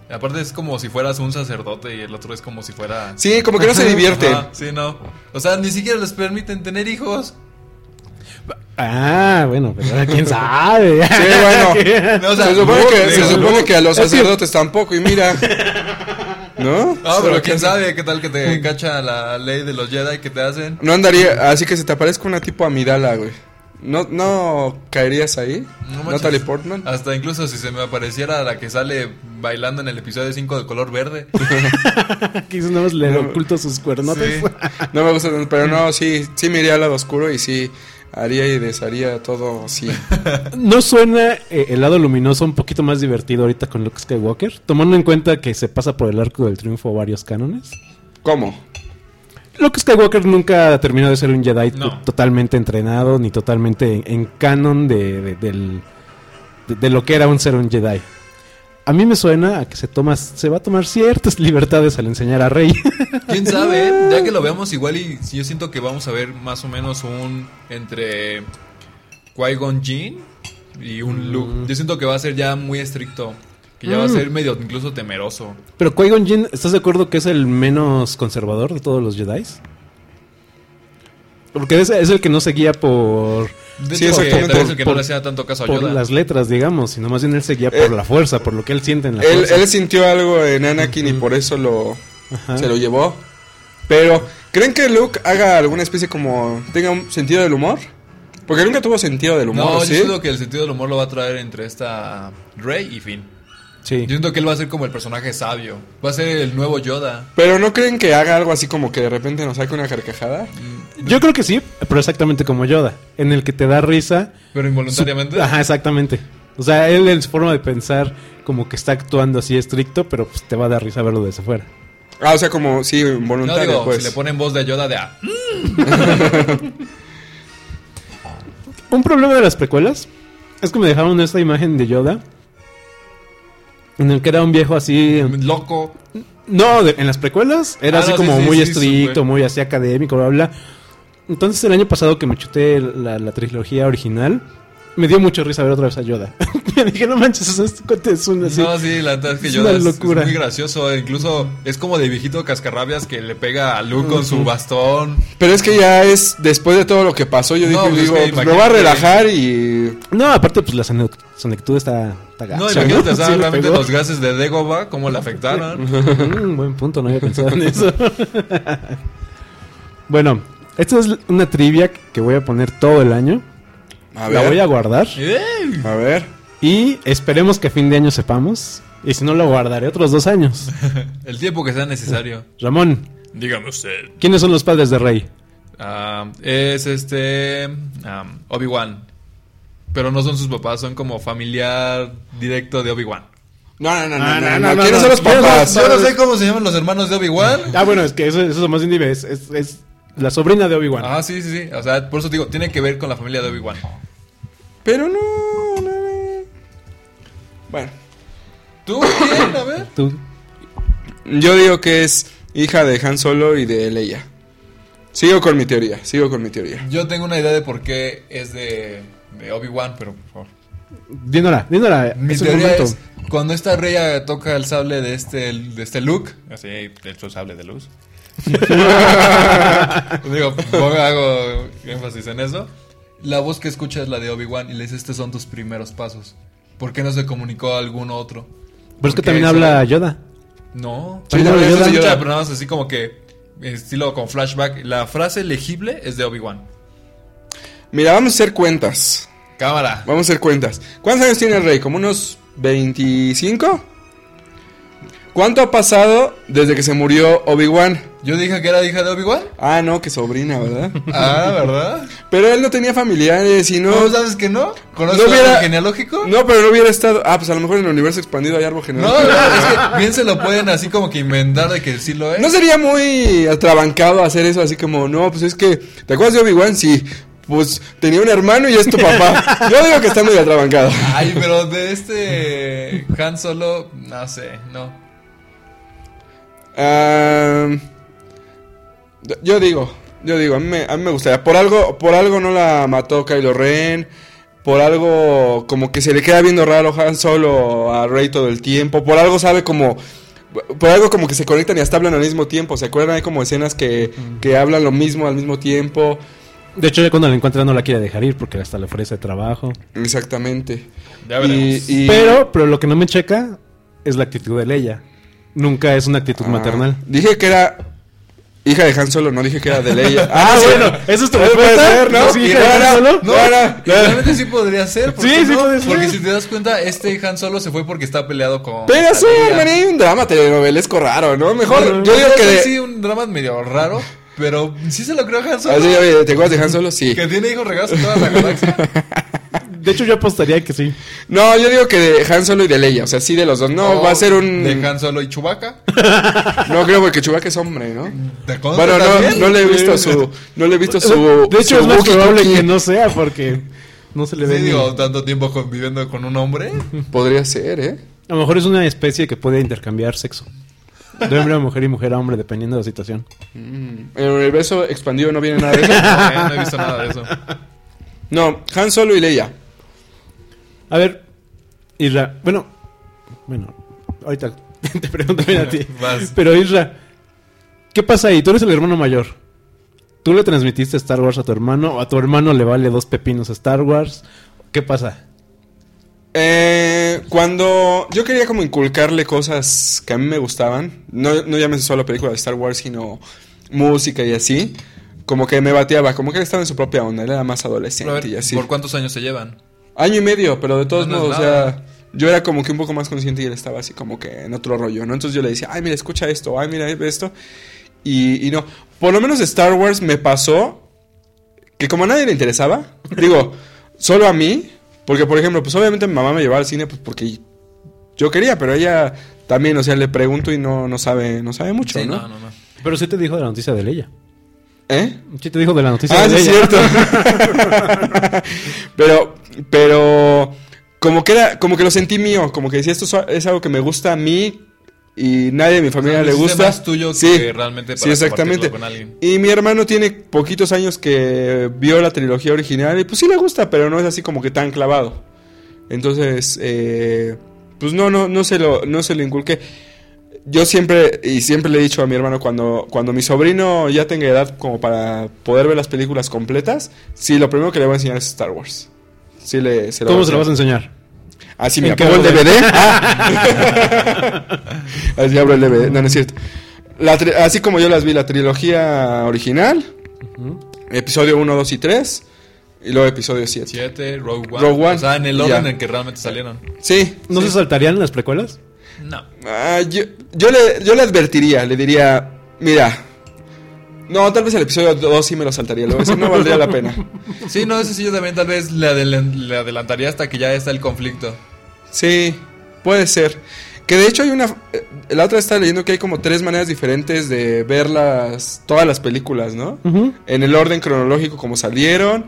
Aparte es como si fueras un sacerdote y el otro es como si fuera... Sí, como que no se divierte. Ajá, sí, no. O sea, ni siquiera les permiten tener hijos. Ah, bueno, pero quién sabe. Sí, bueno. No, o sea, se supone, que, se supone que a los sacerdotes tampoco, y mira. ¿No? No, pero quién que- sabe qué tal que te cacha la ley de los Jedi que te hacen. No andaría, así que se te aparezca una tipo Amidala, güey. ¿No, ¿No caerías ahí? No manches. Natalie Portman. Hasta incluso si se me apareciera la que sale bailando en el episodio 5 de color verde. Nada más le oculto sus cuernotes. Sí. No me gusta, pero no, sí, sí me iría al lado oscuro y sí haría y desharía todo así. ¿No suena eh, el lado luminoso un poquito más divertido ahorita con Luke Skywalker? Tomando en cuenta que se pasa por el arco del triunfo varios cánones. ¿Cómo? Luke Skywalker nunca terminó de ser un Jedi No. totalmente entrenado ni totalmente en, en canon de, de- del- de- de lo que era un ser un Jedi. A mí me suena a que se toma, se va a tomar ciertas libertades al enseñar a Rey. ¿Quién sabe? Ya que lo veamos igual y yo siento que vamos a ver más o menos un entre Qui-Gon Jinn y un Luke. Yo siento que va a ser ya muy estricto. Que ya va a Mm. ser medio incluso temeroso. Pero Qui-Gon Jinn, ¿estás de acuerdo que es el menos conservador de todos los Jedi? Porque es, es el que no se guía por, De Sí, hecho, que exactamente. el que Por- no le hacía tanto caso a por Yoda. las letras, digamos, sino más bien él se guía Eh, por la fuerza, por lo que él siente en la Él, fuerza. él sintió algo en Anakin y por eso lo, Ajá. se lo llevó. Pero, ¿creen que Luke haga alguna especie como... tenga un sentido del humor? Porque nunca tuvo sentido del humor, No, ¿sí? yo siento que el sentido del humor lo va a traer entre esta Rey y Finn. Sí. Yo siento que él va a ser como el personaje sabio. Va a ser el nuevo Yoda. Pero ¿no creen que haga algo así como que de repente nos saque una carcajada? Yo creo que sí, pero exactamente como Yoda, en el que te da risa. Pero involuntariamente. Ajá, exactamente. O sea, él en su forma de pensar como que está actuando así estricto, pero pues te va a dar risa verlo desde fuera. Ah, o sea, como, sí, No voluntario, digo, pues. si le ponen voz de Yoda de ah, Un problema de las precuelas es que me dejaron esta imagen de Yoda en el que era un viejo así loco. No, de- en las precuelas era Ah, así no, como sí, muy sí, estricto, muy así académico, bla, bla. Entonces el año pasado que me chuté la, la trilogía original, me dio mucho risa ver otra vez a Yoda. dije, no manches, eso es, es una así. No, sí, la verdad es que Es Yoda una es, es locura. muy gracioso. Incluso es como de viejito cascarrabias que le pega a Luke con su bastón. Pero es que ya es, después de todo lo que pasó, yo No, dije, pues es digo, que pues me voy a relajar y... No, aparte, pues la senectud está, está No, gacha, imagínate, ¿no? ¿sabes? Sí realmente los gases de Dagobah, cómo le afectaron. Mm, buen punto, no había pensado en eso. bueno, esta es una trivia que voy a poner todo el año. A La voy a ver, guardar. A ver. Y esperemos que a fin de año sepamos. Y si no, lo guardaré otros dos años. El tiempo que sea necesario. Ramón, Dígame usted. ¿quiénes son los padres de Rey? Ah, es este. ah, Obi-Wan. Pero no son sus papás, son como familiar directo de Obi-Wan. No, no, no, no, Ah, no, no, no, no, ¿Quiénes no. son los ¿Quiénes papás? son- Yo no sé cómo se llaman los hermanos de Obi-Wan. Ah, bueno, es que eso, eso es más indie, es, es, es la sobrina de Obi-Wan. Ah, sí, sí, sí. O sea, por eso digo, tiene que ver con la familia de Obi-Wan. Pero no, no, no. Bueno, ¿Tú quién? A ver. Tú. yo digo que es hija de Han Solo y de Leia. Sigo con mi teoría, sigo con mi teoría. Yo tengo una idea de por qué es de, de Obi-Wan, pero por favor. Dínola, dínola. Mi es teoría es cuando esta Rey toca el sable de este, de este Luke, así, de hecho sable de luz. Digo, hago énfasis en eso. La voz que escucha es la de Obi-Wan y le dice, estos son tus primeros pasos. ¿Por qué no se comunicó a algún otro? Pero es que también eso- habla Yoda. No. Sí, no, Yoda. escucha, pero nada más así como que estilo con flashback. La frase legible es de Obi-Wan. Mira, vamos a hacer cuentas. Cámara. Vamos a hacer cuentas. ¿Cuántos años tiene el rey? ¿Como unos 25? ¿Cuánto ha pasado desde que se murió Obi-Wan? Yo dije que era hija de Obi-Wan. Ah, no, que sobrina, ¿verdad? Ah, ¿verdad? Pero él no tenía familiares y no... ¿No sabes que no? ¿Conoces No el hubiera- árbol genealógico? No, pero no hubiera estado... Ah, pues a lo mejor en el universo expandido hay árbol No, genealógico. no, es que bien se lo pueden así como que inventar de que sí lo es. ¿No sería muy atrabancado hacer eso así como, no, pues es que, ¿te acuerdas de Obi-Wan? Sí, pues tenía un hermano y es tu papá. Yo digo que está muy atrabancado. Ay, pero de este Han Solo, no sé, no. Ah, yo digo, yo digo, a mí, me, a mí me gustaría. Por algo, por algo no la mató Kylo Ren. Por algo como que se le queda viendo raro Han Solo a Rey todo el tiempo. Por algo sabe como... Por algo como que se conectan y hasta hablan al mismo tiempo. ¿Se acuerdan? Hay como escenas que, que hablan lo mismo al mismo tiempo. De hecho, ya cuando la encuentra no la quiere dejar ir porque hasta le ofrece trabajo. Exactamente. Ya veremos. Y- y- Pero, pero lo que no me checa es la actitud de Leia. Nunca es una actitud Ah, maternal. Dije que era hija de Han Solo, no dije que era de Leia. Ah, sí. bueno, ¿eso es tu respuesta? ser, ¿no? ¿Sí, Y hija de no, Han no, Solo? no, No, realmente sí podría ser. ¿por Sí, sí ser. Porque si te das cuenta, este Han Solo se fue porque está peleado con. Pero sí, Leia. man, hay un drama telenovelesco raro, ¿no? Mejor, yo digo No que de... sí, un drama medio raro, pero sí se lo creo a Han Solo. Así, oye, ¿te acuerdas de Han Solo? Sí. Que tiene hijos regados en toda la galaxia. De hecho, yo apostaría que sí. No, yo digo que de Han Solo y de Leia, o sea, sí de los dos. No, O va a ser un... De Han Solo y Chewbacca. No creo porque Chewbacca es hombre, ¿no? ¿Te Bueno, no, no le he visto su... No le he visto su... de hecho, su es más probable que no sea porque no se le ve Sí, digo, tanto tiempo conviviendo con un hombre. Podría ser, ¿eh? A lo mejor es una especie que puede intercambiar sexo. De hombre a mujer y mujer a hombre, dependiendo de la situación. En el universo expandido no viene nada de eso. No, no he visto nada de eso. No, Han Solo y Leia. A ver, Isra, bueno, bueno, ahorita te pregunto bien a ti. Vas. Pero Isra, ¿qué pasa ahí? Tú eres el hermano mayor. ¿Tú le transmitiste Star Wars a tu hermano o a tu hermano le vale dos pepinos a Star Wars? ¿Qué pasa? Eh, cuando yo quería como inculcarle cosas que a mí me gustaban, no, no llámese solo película de Star Wars, sino música y así, como que me bateaba, como que él estaba en su propia onda, él era más adolescente ver, y así. ¿Por cuántos años se llevan? Año y medio, pero de todos No, no es modos, o sea, yo era como que un poco más consciente y él estaba así como que en otro rollo, ¿no? Entonces yo le decía, ay, mira, escucha esto, ay, mira esto. Y, y no, por lo menos Star Wars me pasó que como a nadie le interesaba, digo, solo a mí, porque por ejemplo, pues obviamente mi mamá me llevaba al cine pues porque yo quería, pero ella también, o sea, le pregunto y no, no sabe, no sabe mucho, Sí, ¿no? no, no, no. Pero sí te dijo de la noticia de Leia. ¿Eh? Sí te dijo de la noticia Ah, de sí, es cierto. pero, pero, como que era, como que lo sentí mío, como que decía, esto es- algo que me gusta a mí y nadie de mi familia O sea, le gusta. más tuyo sí, que realmente sí, exactamente. con alguien. Y mi hermano tiene poquitos años que vio la trilogía original y pues sí le gusta, pero no es así como que tan clavado. Entonces, eh, pues no, no, no se lo, no se lo inculqué. Yo siempre, y siempre le he dicho a mi hermano, cuando, cuando mi sobrino ya tenga edad como para poder ver las películas completas, sí, lo primero que le voy a enseñar es Star Wars. Sí le, se lo ¿Cómo se lo vas a enseñar? Así ¿En me abro el? DVD. así abro el DVD. No, no es cierto. La así como yo las vi, la trilogía original, episodio 1, 2 y 3, y luego episodio 7. 7, Rogue One. Rogue One, O sea, en el orden en que realmente salieron. Sí. ¿No sí. se saltarían las precuelas? No. Ah, yo, yo le, yo le advertiría, le diría, mira, no, tal vez el episodio 2 sí me lo saltaría, a decir, no valdría la pena. Sí, no, ese sí yo también tal vez le, adel- le adelantaría hasta que ya está el conflicto. Sí, puede ser. Que de hecho hay una... eh, La otra está leyendo que hay como tres maneras diferentes de ver las, todas las películas, ¿no? En el orden cronológico como salieron.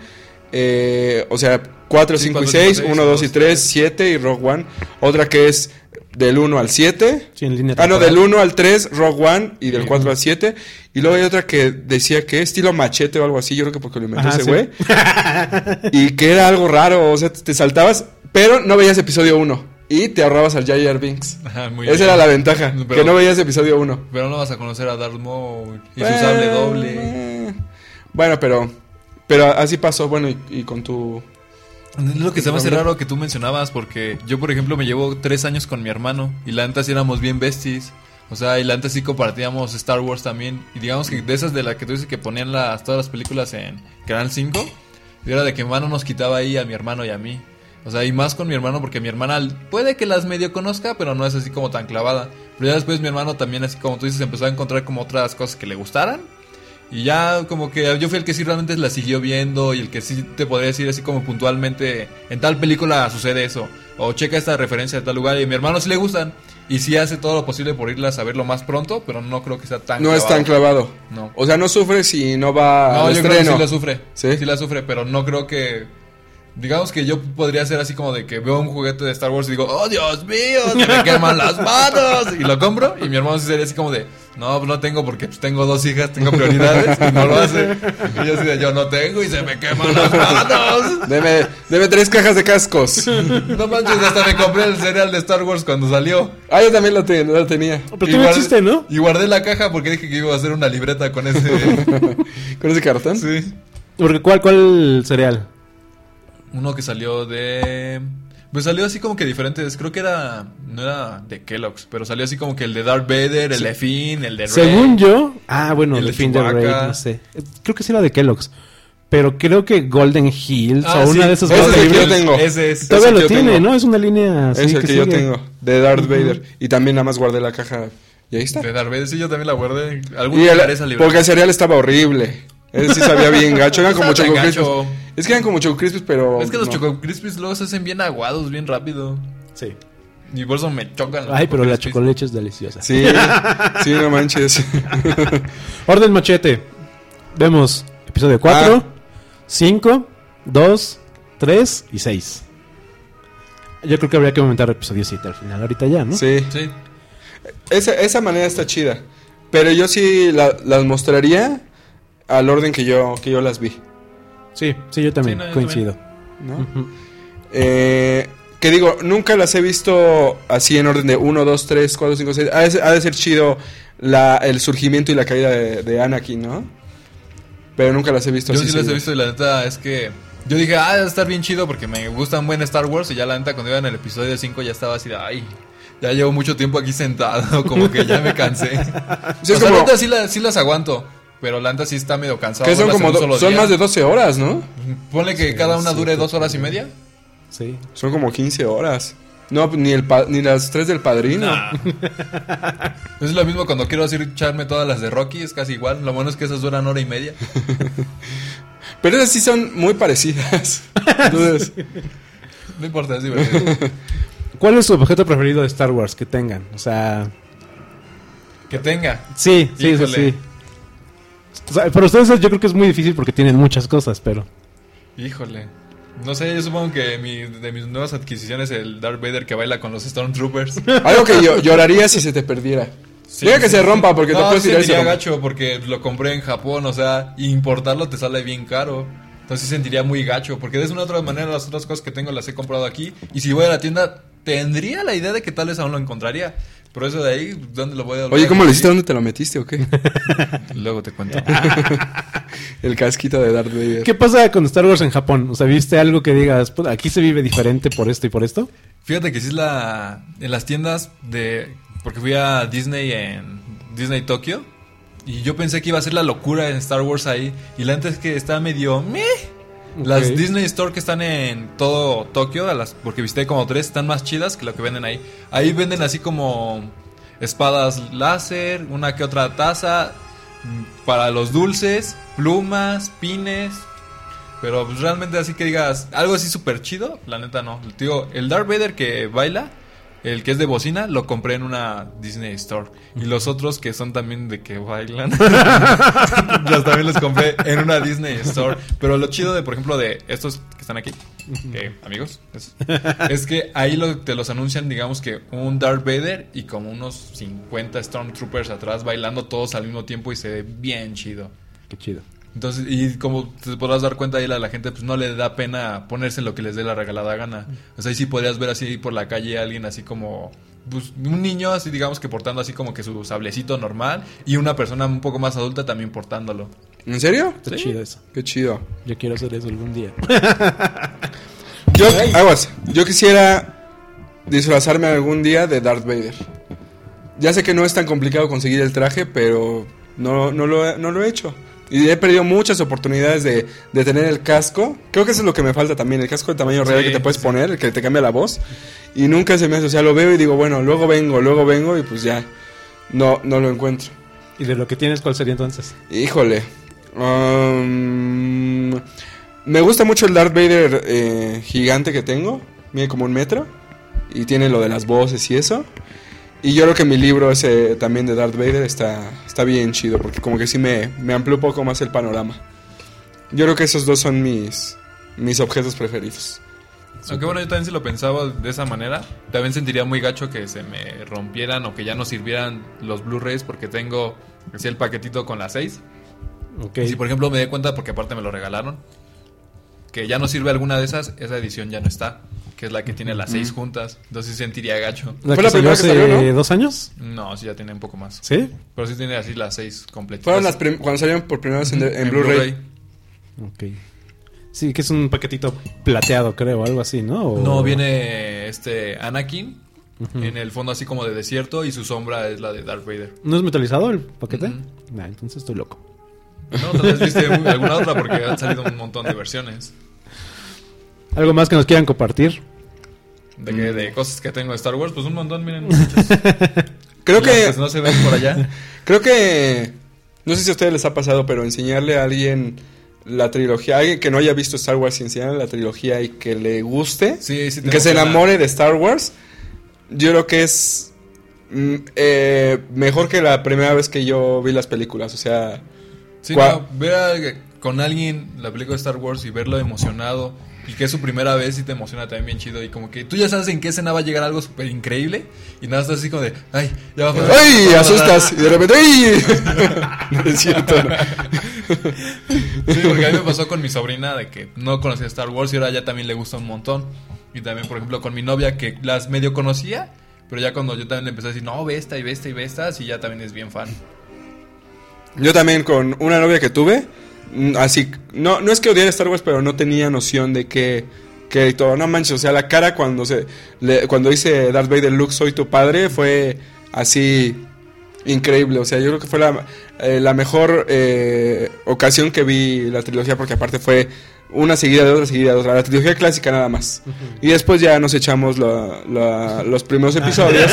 eh, o sea, 4, Sí, 5 y 4, 6, 5, 1, 2 y 2, 3, 7 y Rogue One. Otra que es del 1 al 7. Sí, en línea Ah, no, del 1 al 3, Rogue One, y del Sí. 4 al 7. Y luego hay otra que decía que estilo machete o algo así, yo creo que porque lo inventó Ajá, ese sí. güey. y que era algo raro, o sea, te saltabas, pero no veías episodio 1. Y te ahorrabas al Jar Binks. Ajá, muy Esa bien. era la ventaja, Pero- que no veías episodio 1. Pero no vas a conocer a Darth Maul y su sable doble. Eh, Bueno, pero pero así pasó, bueno, y, y con tu... Es lo que se me hace raro que tú mencionabas, porque yo, por ejemplo, me llevo tres años con mi hermano y la neta sí éramos bien besties. O sea, y la neta sí compartíamos Star Wars también. Y digamos que de esas de las que tú dices que ponían las, todas las películas en Canal 5, y era de que mi hermano nos quitaba ahí a mi hermano y a mí. O sea, y más con mi hermano porque mi hermana puede que las medio conozca, pero no es así como tan clavada. Pero ya después mi hermano también, así como tú dices, empezó a encontrar como otras cosas que le gustaran. Y ya como que yo fui el que sí realmente la siguió viendo y el que sí te podría decir así como puntualmente, en tal película sucede eso, o checa esta referencia de tal lugar y a mi hermano sí le gustan y sí hace todo lo posible por irlas a verlo más pronto, pero no creo que sea tan No es tan clavado. No. O sea, no sufre si no va No, al yo creo que sí la sufre. ¿Sí? ¿Sí? la sufre, pero no creo que. Digamos que yo podría ser así como de que veo un juguete de Star Wars y digo, ¡Oh, Dios mío! ¡Se me queman las manos! Y lo compro. Y mi hermano sí sería así como de, No, pues no tengo porque pues, tengo dos hijas, tengo prioridades. Y no lo hace. Y yo así de, yo no tengo y se me queman las manos. Deme, deme tres cajas de cascos. No manches, hasta me compré el cereal de Star Wars cuando salió. Ah, yo también lo, te- lo tenía. Pero Y tú no existe, ¿no? Y guardé la caja porque dije que iba a hacer una libreta con ese. ¿Con ese cartón? sí. Porque ¿cuál, cuál cereal? Uno que salió de. Pues salió así como que diferentes. Creo que era. No era de Kellogg's, pero salió así como que el de Darth Vader, el de Finn, el de Rey. Según yo, ah, bueno, El de fin de. Rey, no sé. Creo que sí era de Kellogg's. Pero creo que Golden Hills Ah, o una sí, de esas ese es el que yo tengo. Ese es. Todavía lo tiene, tengo. ¿no? Es una línea así es el que, yo tengo. De Darth Vader. Y también nada más guardé la caja. Y ahí está. De Darth Vader, sí, yo también la guardé. Algún día esa libreta. porque el cereal estaba horrible. Ese sí sabía bien gacho. Eran como Choco Crispies. gacho. Es que eran como Choco Crispies, pero. Es que los no. Choco Crispies luego se hacen bien aguados, bien rápido. Sí. Y por eso me chocan. los Ay, pero la chocoleche es deliciosa. Sí, sí, no manches. Orden machete. Vemos episodio 4, Ah. 5, 2, 3 y 6. Yo creo que habría que aumentar episodio 7 al final, ahorita ya, ¿no? Sí. Sí. Esa, esa manera está chida. Pero yo sí la- las mostraría al orden que yo, que yo las vi. Sí, sí, yo también Sí, no, yo coincido. Eh, que digo, nunca las he visto así en orden de 1, 2, 3, 4, 5, 6. Ha de, ser- chido la, el surgimiento y la caída de, de Anakin, ¿no? Pero nunca las he visto Yo así. sí las he visto y la neta es que. Yo dije, ah, debe estar bien chido porque me gusta un buen Star Wars. Y ya la neta, cuando iba en el episodio 5, ya estaba así de, ay, ya llevo mucho tiempo aquí sentado. Como que ya me cansé. Sí, o es sea, como- la neta sí, la- sí las aguanto. Pero la neta sí está medio cansado. que son como do- solo son día. más de 12 horas, ¿no? Ponle que Sí, cada una sí, dure sí. dos horas y media. Sí. Son como 15 horas. No, ni, el pa- ni las tres del padrino. Nah. es lo mismo cuando quiero así echarme todas las de Rocky, es casi igual. Lo bueno es que esas duran hora y media. Pero esas sí son muy parecidas. Entonces, No importa, es divertido. ¿Cuál es su objeto preferido de Star Wars que tengan? O sea, que tenga. sí, sí, sí, Híjole. sí. O sea, para ustedes yo creo que es muy difícil porque tienen muchas cosas, pero... Híjole. No sé, yo supongo que mi, de mis nuevas adquisiciones el Darth Vader que baila con los Stormtroopers. algo que yo lloraría si se te perdiera. Sí, que sí, se rompa porque te no, puedes tirar y se sentiría gacho porque lo compré en Japón, o sea, importarlo te sale bien caro. Entonces sentiría muy gacho, porque de una u otra manera las otras cosas que tengo las he comprado aquí. Y si voy a la tienda, tendría la idea de que tal vez aún lo encontraría. Pero eso de ahí, ¿dónde lo voy a Oye, ¿cómo lo hiciste? ¿Dónde te lo metiste o qué? Luego te cuento. El casquito de Darth Vader. ¿Qué pasa con Star Wars en Japón? O sea, ¿viste algo que digas, "Puta, aquí se vive diferente por esto y por esto? Fíjate que sí es la. En las tiendas de. Porque fui a Disney en. Disney Tokio. Y yo pensé que iba a ser la locura en Star Wars ahí. Y la neta es que está medio. meh. Las. Disney Store que están en todo Tokio, a las, porque visité como tres, están más chidas que lo que venden ahí. Ahí venden así como espadas láser, una que otra taza mm, para los dulces, plumas, pines. Pero pues, realmente así que digas algo así súper chido, la neta no. Digo, el Darth Vader que baila, el que es de bocina, lo compré en una Disney Store. Y los otros que son también de que bailan, los también los compré en una Disney Store. Pero lo chido de, por ejemplo, de estos que están aquí, que, amigos, es, es que ahí lo- te los anuncian, digamos que un Darth Vader y como unos 50 Stormtroopers atrás bailando todos al mismo tiempo y se ve bien chido. Qué chido. Entonces, y como te podrás dar cuenta ahí a la gente, pues no le da pena ponerse en lo que les dé la regalada gana. O sea, ahí sí podrías ver así por la calle a alguien así como, pues un niño así digamos que portando así como que su sablecito normal y una persona un poco más adulta también portándolo. ¿En serio? Sí. chido eso. Qué chido. Yo quiero hacer eso algún día. Yo, aguas, yo quisiera disfrazarme algún día de Darth Vader. Ya sé que no es tan complicado conseguir el traje, pero no, no, lo, no lo he hecho. Y he perdido muchas oportunidades de, de tener el casco. Creo que eso es lo que me falta también, el casco de tamaño real Sí, que te puedes sí. poner, el que te cambia la voz. Y nunca se me hace, o sea, lo veo y digo, bueno, luego vengo, luego vengo y pues ya, no, no lo encuentro. ¿Y de lo que tienes cuál sería entonces? Híjole. Um, me gusta mucho el Darth Vader eh, gigante que tengo. Mide como un metro. Y tiene lo de las voces y eso. Y yo creo que mi libro ese también de Darth Vader está, está bien chido. Porque como que sí me, me amplió un poco más el panorama. Yo creo que esos dos son mis, mis objetos preferidos. Aunque bueno, yo también si lo pensaba de esa manera, también sentiría muy gacho que se me rompieran o que ya no sirvieran los Blu-rays porque tengo así el paquetito con las 6. Ok. Y si por ejemplo me di cuenta, porque aparte me lo regalaron, que ya no sirve alguna de esas, esa edición ya no está, que es la que tiene las seis juntas. Entonces sentiría gacho. ¿La Fue la primera que hace salió, ¿no? dos años? No, sí ya tiene un poco más. ¿Sí? Pero sí tiene así las seis completas. Fueron las cuando salieron por primera vez en, en Blu-ray. Ok. Sí, que es un paquetito plateado, creo, algo así, ¿no? O- No, viene este Anakin en el fondo así como de desierto y su sombra es la de Darth Vader. ¿No es metalizado el paquete? Nah, entonces estoy loco. No, tal vez viste alguna otra porque han salido un montón de versiones. ¿Algo más que nos quieran compartir? De, que, de cosas que tengo de Star Wars, pues un montón, miren. muchachos. Creo Las que... no se ven por allá. Creo que. No sé si a ustedes les ha pasado, pero enseñarle a alguien la trilogía, alguien que no haya visto Star Wars y enseñarle la trilogía y que le guste, Sí, sí te que se enamore de Star Wars, yo creo que es mm, eh, mejor que la primera vez que yo vi las películas. O sea, Sí, no, ver a- con alguien la película de Star Wars y verlo emocionado y que es su primera vez y te emociona también bien chido y como que tú ya sabes en qué escena va a llegar algo súper increíble y nada, estás así como de, ay, ya va a pasar". ¡ay! Asustas y de repente ¡ay! No es cierto. ¿no? Sí, porque a mí me pasó con mi sobrina de que no conocía Star Wars y ahora ya también le gusta un montón. Y también, por ejemplo, con mi novia que las medio conocía, pero ya cuando yo también le empecé a decir, no, ve esta y ve esta y ve esta, y ya también es bien fan. Yo también con una novia que tuve, así, no, no es que odiara Star Wars, pero no tenía noción de que, que y todo, no manches, o sea, la cara cuando se, le- cuando dice Darth Vader, Luke, soy tu padre, fue así increíble, o sea, yo creo que fue la, eh, la mejor eh, ocasión que vi la trilogía, porque aparte fue una seguida de otra, seguida de otra, la trilogía clásica nada más. Y después ya nos echamos la- la- los primeros episodios.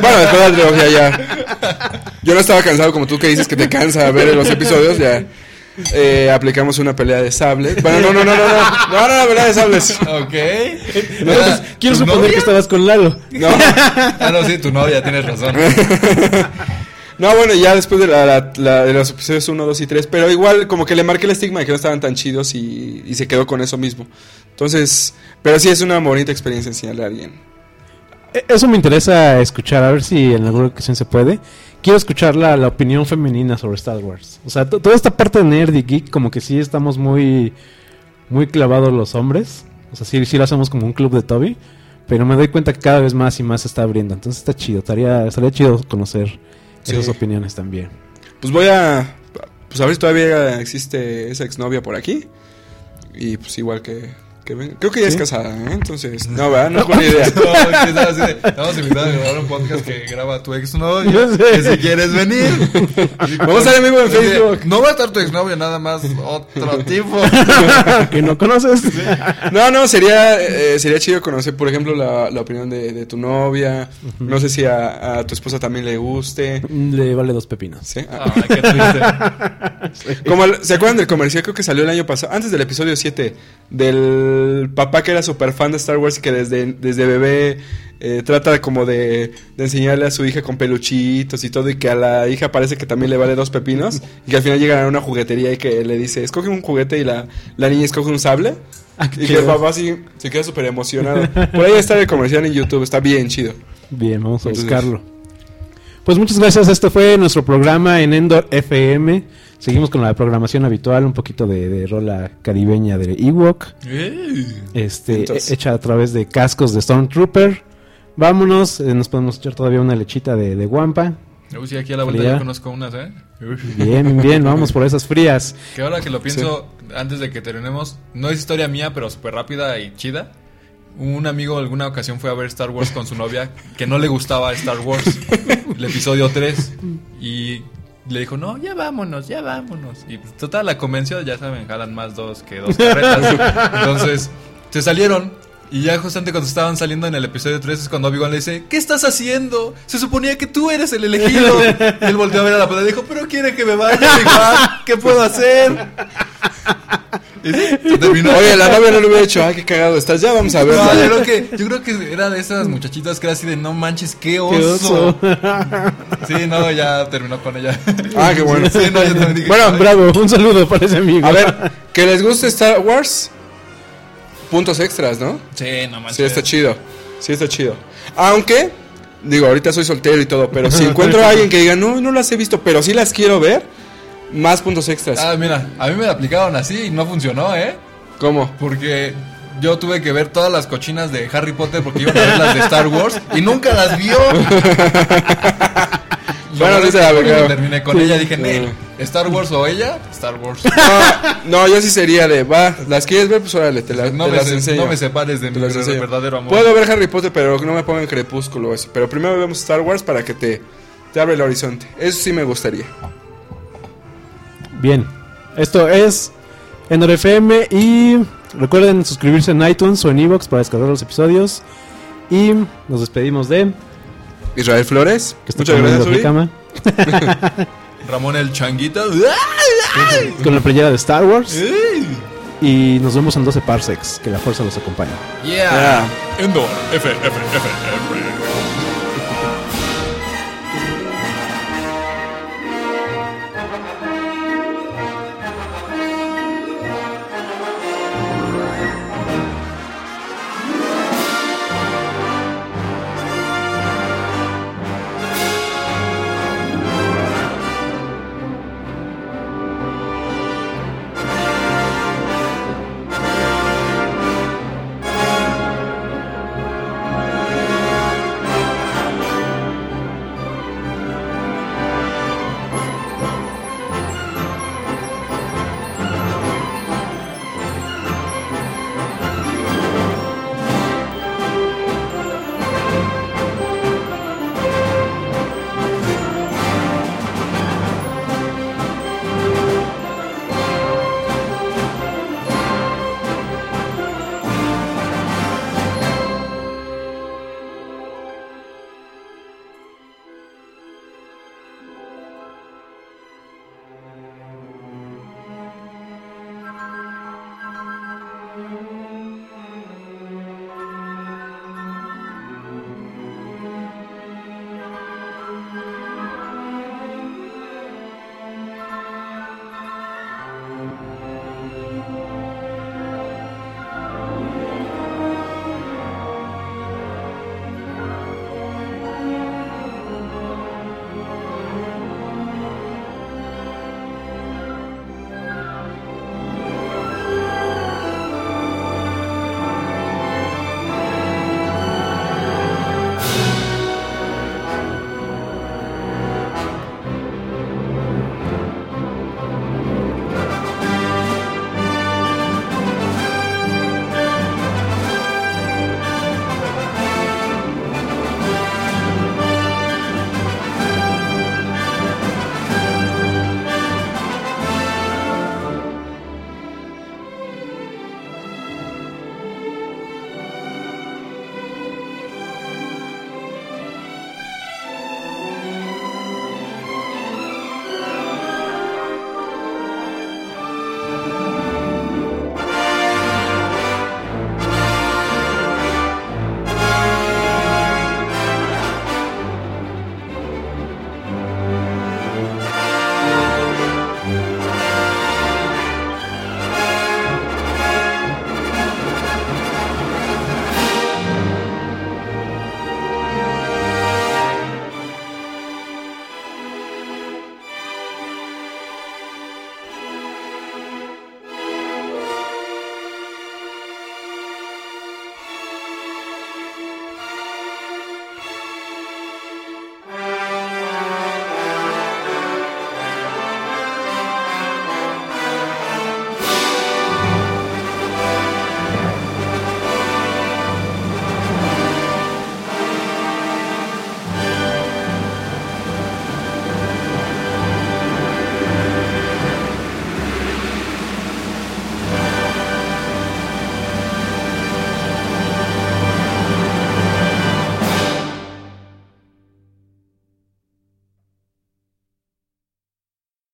bueno, después de la trilogía ya. Yo no estaba cansado como tú que dices que te cansa ver los episodios, ya. Eh, aplicamos una pelea de sables. Bueno, no, no, no, no, no, no, no, no, pelea de sables. Ok. No, pues, quiero ¿Tu suponer novia? que estabas con Lalo. No, Ah, no, sí, tu novia, tienes razón. no, bueno, ya después de, la, la- la- de los episodios 1, 2 y 3, pero igual como que le marqué el estigma de que no estaban tan chidos y, y se quedó con eso mismo. Entonces, pero sí es una bonita experiencia enseñarle a alguien. Eh, Eso me interesa escuchar, a ver si en alguna ocasión se puede. Quiero escuchar la, la opinión femenina sobre Star Wars. O sea, to- toda esta parte de nerd y geek, como que sí estamos muy, muy clavados los hombres. O sea, sí, sí lo hacemos como un club de Toby. Pero me doy cuenta que cada vez más y más se está abriendo. Entonces está chido. Estaría, estaría chido conocer Sí. esas opiniones también. Pues voy a. Pues a ver si todavía existe esa exnovia por aquí. Y pues igual que. Que ven- Creo que ya es casada, ¿eh? Entonces. No, ¿verdad? No es buena idea. No, Estamos invitados a grabar un podcast que graba tu exnovio. Yo sé. Que si quieres venir. Vamos a ser amigos en Facebook. No va a estar tu exnovio, nada más otro tipo. que no conoces. No, no, sería, eh, sería chido conocer, por ejemplo, la, la opinión de, de tu novia. No sé si a, a tu esposa también le guste. Le vale dos pepinos. ¿sí? Ah, Ay, qué triste. Como el- ¿Se acuerdan del comercial? Creo que salió el año pasado, antes del episodio 7, del papá que era súper fan de Star Wars y que desde, desde bebé eh, trata como de, de enseñarle a su hija con peluchitos y todo y que a la hija parece que también le vale dos pepinos y que al final llegan a una juguetería y que le dice, escoge un juguete y la, la niña escoge un sable. Ah, y que el papá así se queda súper emocionado. Por ahí está el comercial en YouTube, está bien chido. Bien, vamos a Entonces- buscarlo. Pues muchas gracias. Este fue nuestro programa en Endor FM. Seguimos con la programación habitual, un poquito de, de rola caribeña de Ewok, este, Entonces- hecha a través de cascos de Stormtrooper. Vámonos, eh, nos podemos echar todavía una lechita de, de guampa. Uy, sí, aquí a la vuelta yo conozco unas, ¿eh? Bien, bien, vamos por esas frías. Que ahora que lo pienso, antes de que terminemos, no es historia mía, pero súper rápida y chida. Un amigo alguna ocasión fue a ver Star Wars con su novia que no le gustaba Star Wars, el episodio 3, y le dijo, no, ya vámonos, ya vámonos. Y pues, total, la convenció, ya saben, jalan más dos que dos carretas. Entonces, se salieron. Y ya justamente cuando estaban saliendo en el episodio 3 es cuando Obi-Wan le dice, ¿qué estás haciendo? Se suponía que tú eres el elegido. Y él volteó a ver a la pantalla y dijo, pero quiere que me vaya ¿qué puedo hacer? Oye, la novia no lo hubiera hecho, ay, qué cagado estás, ya vamos a ver. No, yo creo que, yo creo que era de esas muchachitas que era así de no manches, qué oso. Qué oso. Sí, no, ya terminó con ella. Ah, qué bueno. Sí, no, yo dije, Bueno, Bravo, un saludo para ese amigo. A ver, que les guste Star Wars, puntos extras, ¿no? Sí, no manches. Sí, está chido. Sí, está chido. Aunque, digo, ahorita soy soltero y todo, pero si encuentro a alguien que diga, no, no las he visto, pero sí las quiero ver, más puntos extras. Ah, mira, a mí me la aplicaron así y no funcionó, ¿eh? ¿Cómo? Porque yo tuve que ver todas las cochinas de Harry Potter porque iban a ver las de Star Wars y nunca las vio. Bueno, sí se la aplicaron. terminé con ella dije, Star Wars o ella, Star Wars. No, no, yo sí sería de, va, ¿las quieres ver? Pues órale, te, la- No te me, las se- enseño. no me separes de Te mi las enseño. verdadero amor. Puedo ver Harry Potter, pero no me pongan crepúsculo o así. Pero primero vemos Star Wars para que te, te abre el horizonte. Eso sí me gustaría. Bien, esto es Endor FM y recuerden suscribirse en iTunes o en Evox para descargar los episodios. Y nos despedimos de... Israel Flores, Que está muchas gracias, Uri. cama, Ramón el changuito. con la playera de Star Wars. Y nos vemos en 12 parsecs. Que la fuerza los acompañe. Yeah. Endor. F, F, F, F.